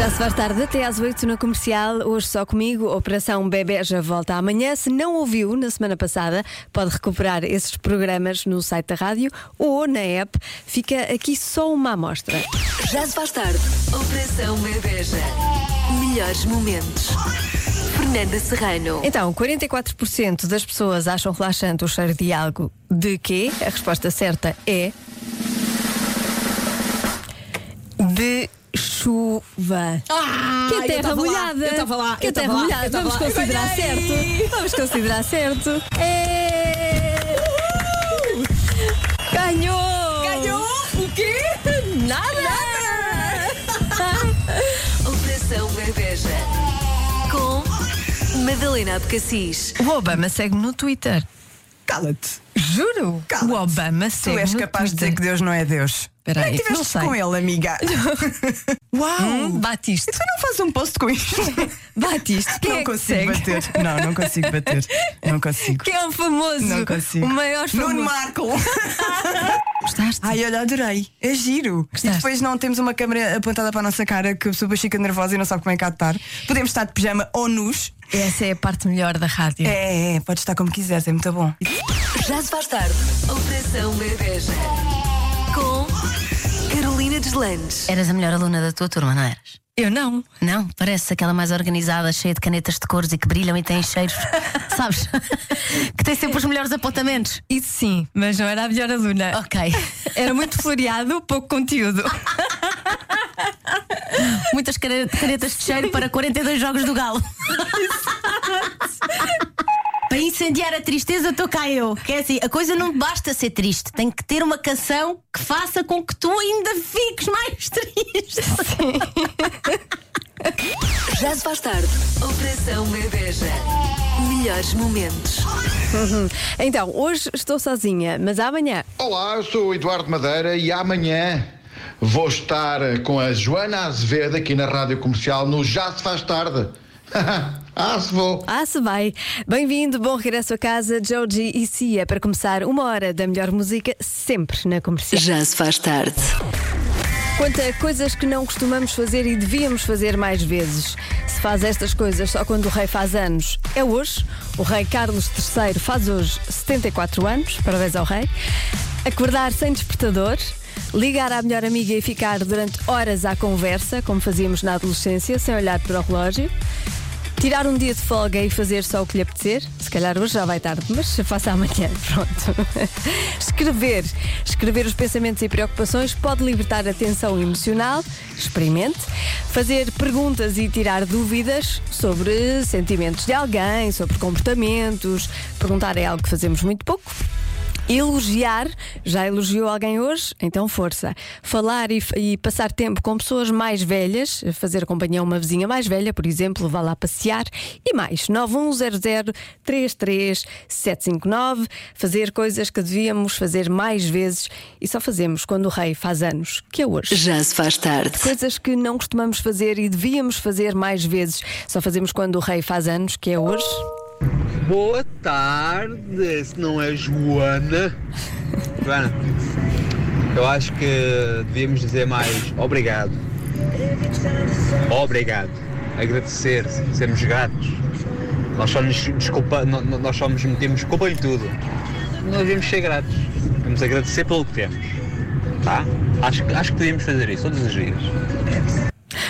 Já se faz tarde até às 8 na comercial. Hoje só comigo. Operação Bebé já volta amanhã. Se não ouviu na semana passada, pode recuperar esses programas no site da rádio ou na app. Fica aqui só uma amostra. Já se faz tarde. Operação Bebeja. Melhores momentos. Fernanda Serrano. Então, 44% das pessoas acham relaxante o cheiro de algo de quê? A resposta certa é. De chuva. que é eu terra molhada. eu tava lá, Que é terra molhada. Vamos considerar certo. Vamos considerar certo. É... Ganhou! Ganhou? O quê? Nada! Operação Bebeja. Com Madalena Abcacis. O Obama segue no Twitter. Cala-te. Juro? Cala-te. O Obama Tu segue és no capaz de dizer que Deus não é Deus. Espera Como é aí, que tiveste não sei. com ele, amiga? Uau! Hum, Batiste. Tu não fazes um post com isto? Batiste. Quem não é que consigo bater. Não, não consigo bater. Não consigo. Quem é o famoso? Não consigo. O maior famoso. Nuno Marco! Gostaste? Ai, olha, adorei. É giro. Gostaste? E depois não temos uma câmera apontada para a nossa cara que a pessoa fica nervosa e não sabe como é que há de estar. Podemos estar de pijama ou nus. Essa é a parte melhor da rádio. É, é, pode estar como quiseres, é muito bom. Já se faz tarde. Operação Bebeja. Com Carolina Deslandes. Eras a melhor aluna da tua turma, não eras? Eu não. Não, parece aquela mais organizada, cheia de canetas de cores e que brilham e tem cheiros, sabes? que tem sempre os melhores apontamentos. Isso sim, mas não era a melhor aluna. Ok. Era muito floreado, pouco conteúdo. Muitas canetas de cheiro para 42 jogos do Galo. Para incendiar a tristeza, estou cá eu. Que é assim, a coisa não basta ser triste, tem que ter uma canção que faça com que tu ainda fiques mais triste. Já se faz tarde. Operação Bebeja. Melhores momentos. Então, hoje estou sozinha, mas amanhã. Olá, eu sou o Eduardo Madeira e amanhã vou estar com a Joana Azevedo aqui na Rádio Comercial no Já se faz tarde. ah, se vou. Ah, se vai. Bem-vindo, bom regresso a casa, Joji e Cia, para começar uma hora da melhor música, sempre na comercial. Já se faz tarde. Quanto a coisas que não costumamos fazer e devíamos fazer mais vezes. Se faz estas coisas só quando o rei faz anos, é hoje. O rei Carlos III faz hoje 74 anos, parabéns ao rei. Acordar sem despertador. Ligar à melhor amiga e ficar durante horas à conversa, como fazíamos na adolescência, sem olhar para o relógio. Tirar um dia de folga e fazer só o que lhe apetecer. Se calhar hoje já vai tarde, mas faça amanhã. Pronto. Escrever. Escrever os pensamentos e preocupações pode libertar a tensão emocional. Experimente. Fazer perguntas e tirar dúvidas sobre sentimentos de alguém, sobre comportamentos. Perguntar é algo que fazemos muito pouco. Elogiar, já elogiou alguém hoje? Então força. Falar e, e passar tempo com pessoas mais velhas, fazer companhia a uma vizinha mais velha, por exemplo, vá lá passear. E mais, 910033759, fazer coisas que devíamos fazer mais vezes e só fazemos quando o rei faz anos, que é hoje. Já se faz tarde. Coisas que não costumamos fazer e devíamos fazer mais vezes, só fazemos quando o rei faz anos, que é hoje. Boa tarde, se não é Joana. Joana, eu acho que devíamos dizer mais obrigado. Obrigado. Agradecer, sermos gratos. Nós só nos desculpa, nós só nos metemos culpa em tudo. Nós devemos ser gratos. Devemos agradecer pelo que temos. Tá? Acho, acho que devíamos fazer isso todos os dias.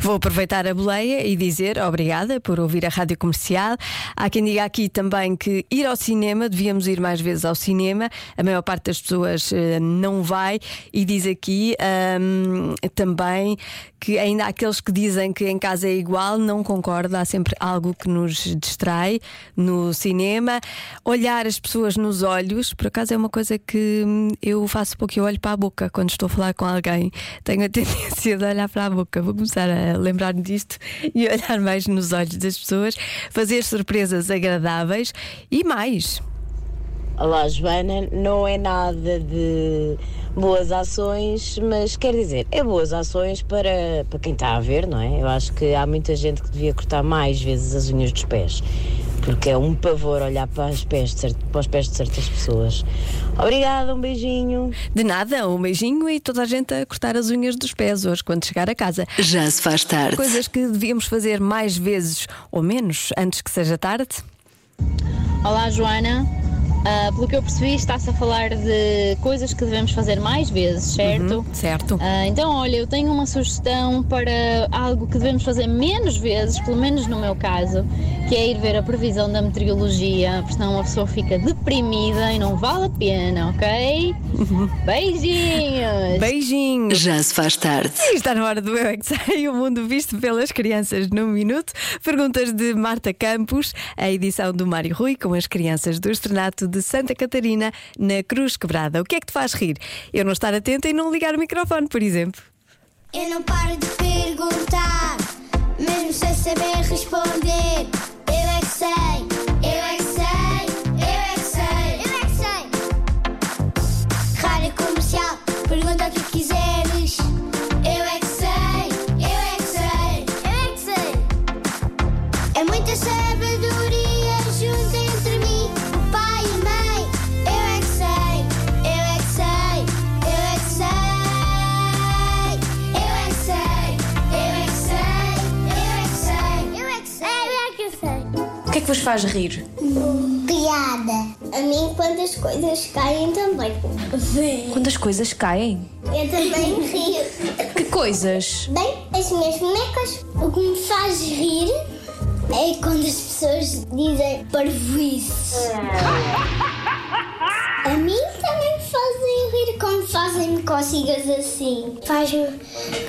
Vou aproveitar a boleia e dizer obrigada por ouvir a rádio comercial. Há quem diga aqui também que ir ao cinema, devíamos ir mais vezes ao cinema. A maior parte das pessoas eh, não vai. E diz aqui ahm, também que ainda há aqueles que dizem que em casa é igual, não concordo. Há sempre algo que nos distrai no cinema. Olhar as pessoas nos olhos, por acaso é uma coisa que hum, eu faço pouco. Eu olho para a boca quando estou a falar com alguém. Tenho a tendência de olhar para a boca. Vou começar a lembrar-me disto e olhar mais nos olhos das pessoas, fazer surpresas agradáveis e mais. Olá, Joana. Não é nada de boas ações, mas quer dizer, é boas ações para, para quem está a ver, não é? Eu acho que há muita gente que devia cortar mais vezes as unhas dos pés, porque é um pavor olhar para, os pés de, para os pés de certas pessoas. Obrigada, um beijinho. De nada, um beijinho e toda a gente a cortar as unhas dos pés hoje quando chegar a casa. Já se faz tarde. Coisas que devíamos fazer mais vezes ou menos antes que seja tarde. Olá, Joana. Ah, pelo que eu percebi, está-se a falar de coisas que devemos fazer mais vezes, certo? Uhum, certo. Ah, então, olha, eu tenho uma sugestão para algo que devemos fazer menos vezes, pelo menos no meu caso, que é ir ver a previsão da meteorologia, porque senão uma pessoa fica deprimida e não vale a pena, ok? Beijinhos! Beijinhos! Já se faz tarde. Está na hora do Eu é que Sei, o mundo visto pelas crianças num minuto. Perguntas de Marta Campos, a edição do Mário Rui com as crianças do Estrenato de Santa Catarina na Cruz Quebrada. O que é que te faz rir? Eu não estar atenta e não ligar o microfone, por exemplo. Eu não paro de perguntar, mesmo sem saber responder. Eu é que sei, que é que vos faz rir? Piada. A mim, quando as coisas caem também. Quando as coisas caem? Eu também rio. Que coisas? Bem, as minhas bonecas, o que me faz rir é quando as pessoas dizem parvoíces. A mim também me fazem rir quando fazem cócegas assim. Faz-me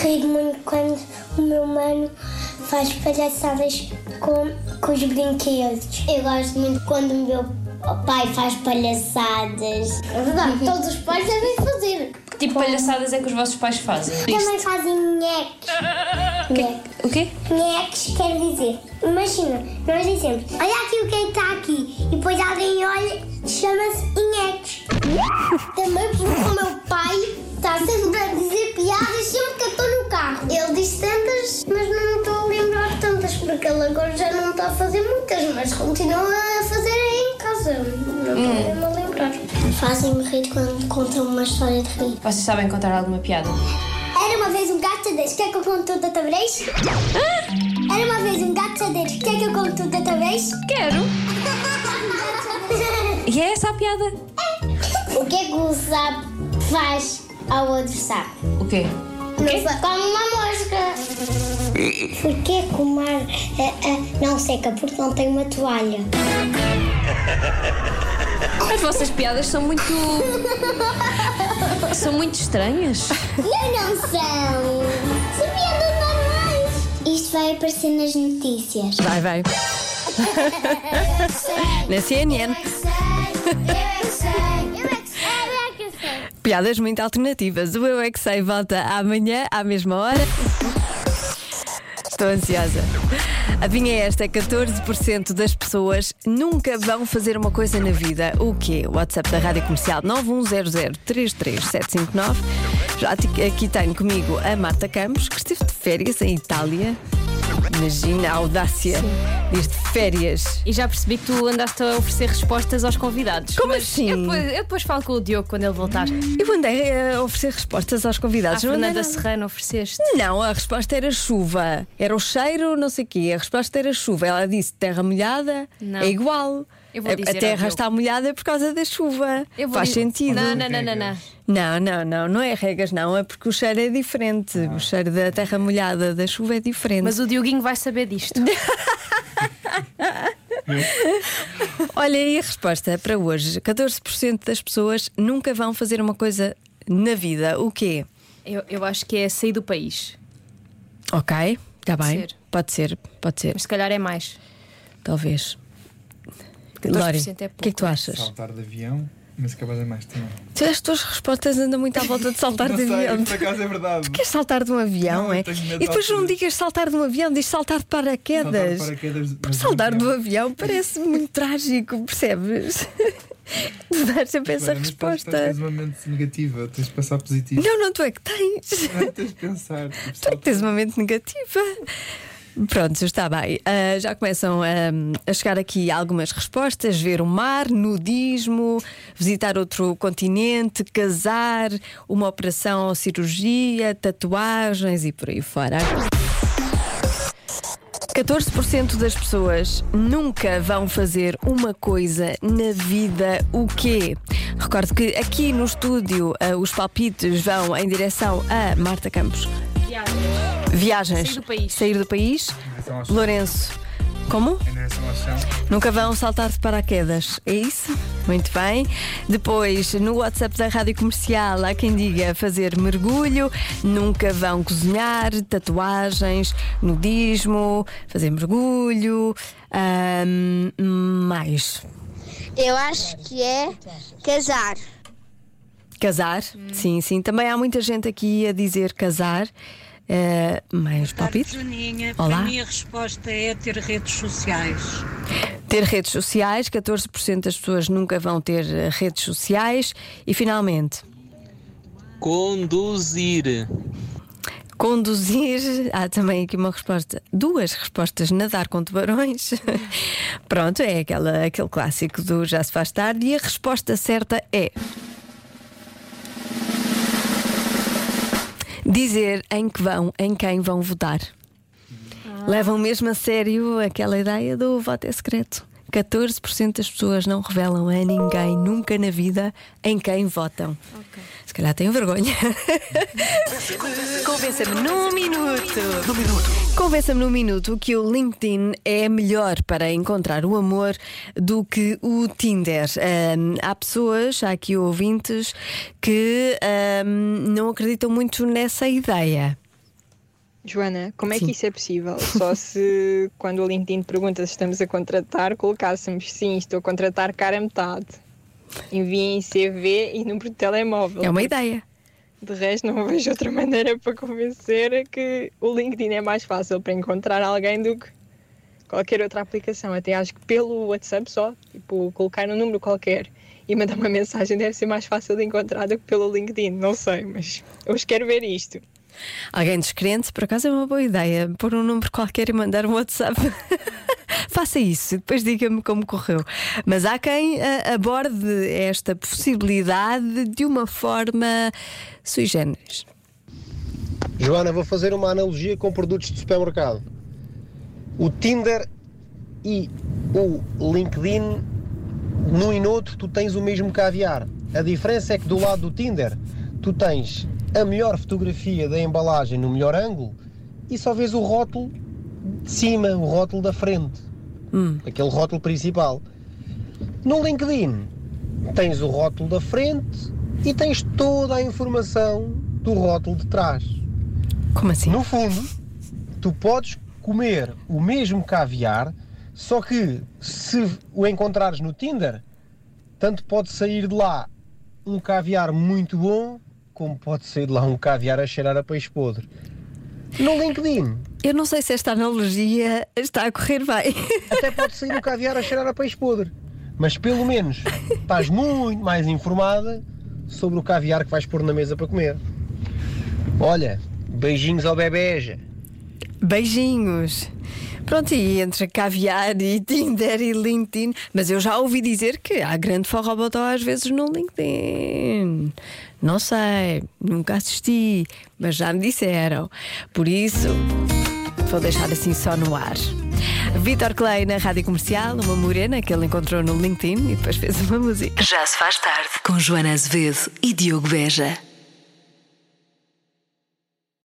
rir muito quando o meu mano faz palhaçadas com, com os brinquedos. Eu gosto muito quando o meu pai faz palhaçadas. É verdade, todos os pais devem fazer. Que tipo de palhaçadas é que os vossos pais fazem? Também fazem nheques. Nheques. O quê? Nheques quer dizer, imagina, nós dizemos, olha aqui o que é que está aqui, e depois alguém olha, chama-se nheques. Também porque o meu pai está sempre ele agora já não está a fazer muitas, mas continua a fazer em casa. Não estou mesmo a lembrar. Fazem-me rir quando contam uma história de rir. Vocês sabem contar alguma piada? Era uma vez um gato sadeiro. Quer que eu conte tudo outra vez? Era uma vez um gato sadeiro. Quer que eu conte tudo outra vez? Quero. E é essa a piada? o que é que o sapo faz ao outro sapo? O quê? Não sei. Come uma mosca. Porquê que o mar eh, eh, não seca? Porque não tem uma toalha. As vossas piadas são muito. são muito estranhas. Não, não são. São piadas normais. Isto vai aparecer nas notícias. Vai, vai. Na CNN. Piadas muito alternativas. O Eu é que sei volta amanhã, à mesma hora. Estou ansiosa. Adivinha esta: 14% das pessoas nunca vão fazer uma coisa na vida. O quê? O WhatsApp da Rádio Comercial 910033759. Já aqui tenho comigo a Marta Campos, que esteve de férias em Itália. Imagina a audácia diz de férias. E já percebi que tu andaste a oferecer respostas aos convidados. Como Mas assim? Eu depois, eu depois falo com o Diogo quando ele voltar. Eu andei a oferecer respostas aos convidados. andei Fernanda. Serrano ofereceste. Não, a resposta era chuva. Era o cheiro, não sei o quê. A resposta era chuva. Ela disse terra molhada Não. é igual. Eu vou A- dizer a ao terra está molhada por causa da chuva. Eu vou Faz dizer- sentido. Não, não, não, não, não. Não, não, não, não é regas, não. É porque o cheiro é diferente. O cheiro da terra molhada da chuva é diferente. Mas o Dioguinho vai saber disto. Olha aí a resposta para hoje: 14% das pessoas nunca vão fazer uma coisa na vida. O quê? Eu, eu acho que é sair do país. Ok, está bem. ser. Pode ser, pode ser. Mas se calhar é mais. Talvez. 14% Lori, é o que é que tu achas? Saltar de avião Mas capaz é mais também. Tu, as tuas respostas andam muito à volta de saltar de sei, avião. por acaso é verdade. Queres saltar de um avião, Não, é? E depois de não digas saltar de um avião, diz saltar de paraquedas. Saltar de paraquedas, Porque mas saltar de de um avião parece muito trágico, percebes? Tu dás sempre essa estás- resposta. Estás uma mente negativa, tens de passar positivo. Não, não, tu é que tens. Não, tens de pensar. tipo, Tu é que tens uma mente negativa. Pronto, está bem. Ah, já começam a chegar aqui algumas respostas: ver o mar, nudismo, visitar outro continente, casar, uma operação ou cirurgia, tatuagens e por aí fora. 14% das pessoas nunca vão fazer uma coisa na vida, o quê? Recordo que aqui no estúdio ah, os palpites vão em direção a Marta Campos. Viagens. Sair do país. Sair do país. chão. Lourenço. Como? Em direção ao chão. Nunca vão saltar de paraquedas, é isso? Muito bem. Depois, no WhatsApp da Rádio Comercial, há quem diga fazer mergulho, nunca vão cozinhar, tatuagens, nudismo, fazer mergulho, mais. Eu acho que é casar. Casar, sim, sim. Também há muita gente aqui a dizer casar. Eh, mais palpite? Joaninha, Olá. a resposta é ter redes sociais. Ter redes sociais, 14% das pessoas nunca vão ter eh, redes sociais. E finalmente, Conduzir. conduzir. Há também aqui uma resposta, duas respostas: nadar com tubarões. Pronto, é aquela, aquele clássico do já se faz tarde. E a resposta certa é. Dizer em que vão, em quem vão votar. Levam mesmo a sério aquela ideia do voto é secreto. 14% das pessoas não revelam a ninguém nunca na vida em quem votam. Se calhar têm vergonha. Convença-me num minuto. Num minuto. Convença-me num minuto que o LinkedIn é melhor para encontrar o amor do que o Tinder. Ahm, há pessoas, há aqui ouvintes, que ahm, não acreditam muito nessa ideia. Joana, como é Sim. que isso é possível? Só se quando o LinkedIn pergunta se estamos a contratar, colocássemos sim, estou a contratar cara a metade. Enviem CV e número de telemóvel. É uma ideia. De resto, não vejo outra maneira para convencer que o LinkedIn é mais fácil para encontrar alguém do que qualquer outra aplicação. Até acho que pelo WhatsApp só, tipo, colocar um número qualquer e mandar uma mensagem deve ser mais fácil de encontrar do que pelo LinkedIn. Não sei, mas hoje quero ver isto. Alguém descrente, por acaso é uma boa ideia. Pôr um número qualquer e mandar um WhatsApp. Faça isso, depois diga-me como correu. Mas há quem ah, aborde esta possibilidade de uma forma sui generis. Joana, vou fazer uma analogia com produtos de supermercado. O Tinder e o LinkedIn, num e no outro, tu tens o mesmo caviar. A diferença é que do lado do Tinder, tu tens a melhor fotografia da embalagem no melhor ângulo e só vês o rótulo de cima, o rótulo da frente. Aquele rótulo principal. No LinkedIn, tens o rótulo da frente e tens toda a informação do rótulo de trás. Como assim? No fundo, tu podes comer o mesmo caviar, só que se o encontrares no Tinder, tanto pode sair de lá um caviar muito bom, como pode sair de lá um caviar a cheirar a peixe podre. No LinkedIn. Eu não sei se esta analogia está a correr bem. Até pode sair um caviar a cheirar a peixe podre. Mas pelo menos estás muito mais informada sobre o caviar que vais pôr na mesa para comer. Olha, beijinhos ao bebeja. Beijinhos. Pronto, e entre caviar e Tinder e LinkedIn, mas eu já ouvi dizer que há grande forrobotó às vezes no LinkedIn. Não sei, nunca assisti, mas já me disseram. Por isso, vou deixar assim só no ar. Vitor Clay na rádio comercial, uma morena que ele encontrou no LinkedIn e depois fez uma música. Já se faz tarde com Joana Azevedo e Diogo Beja.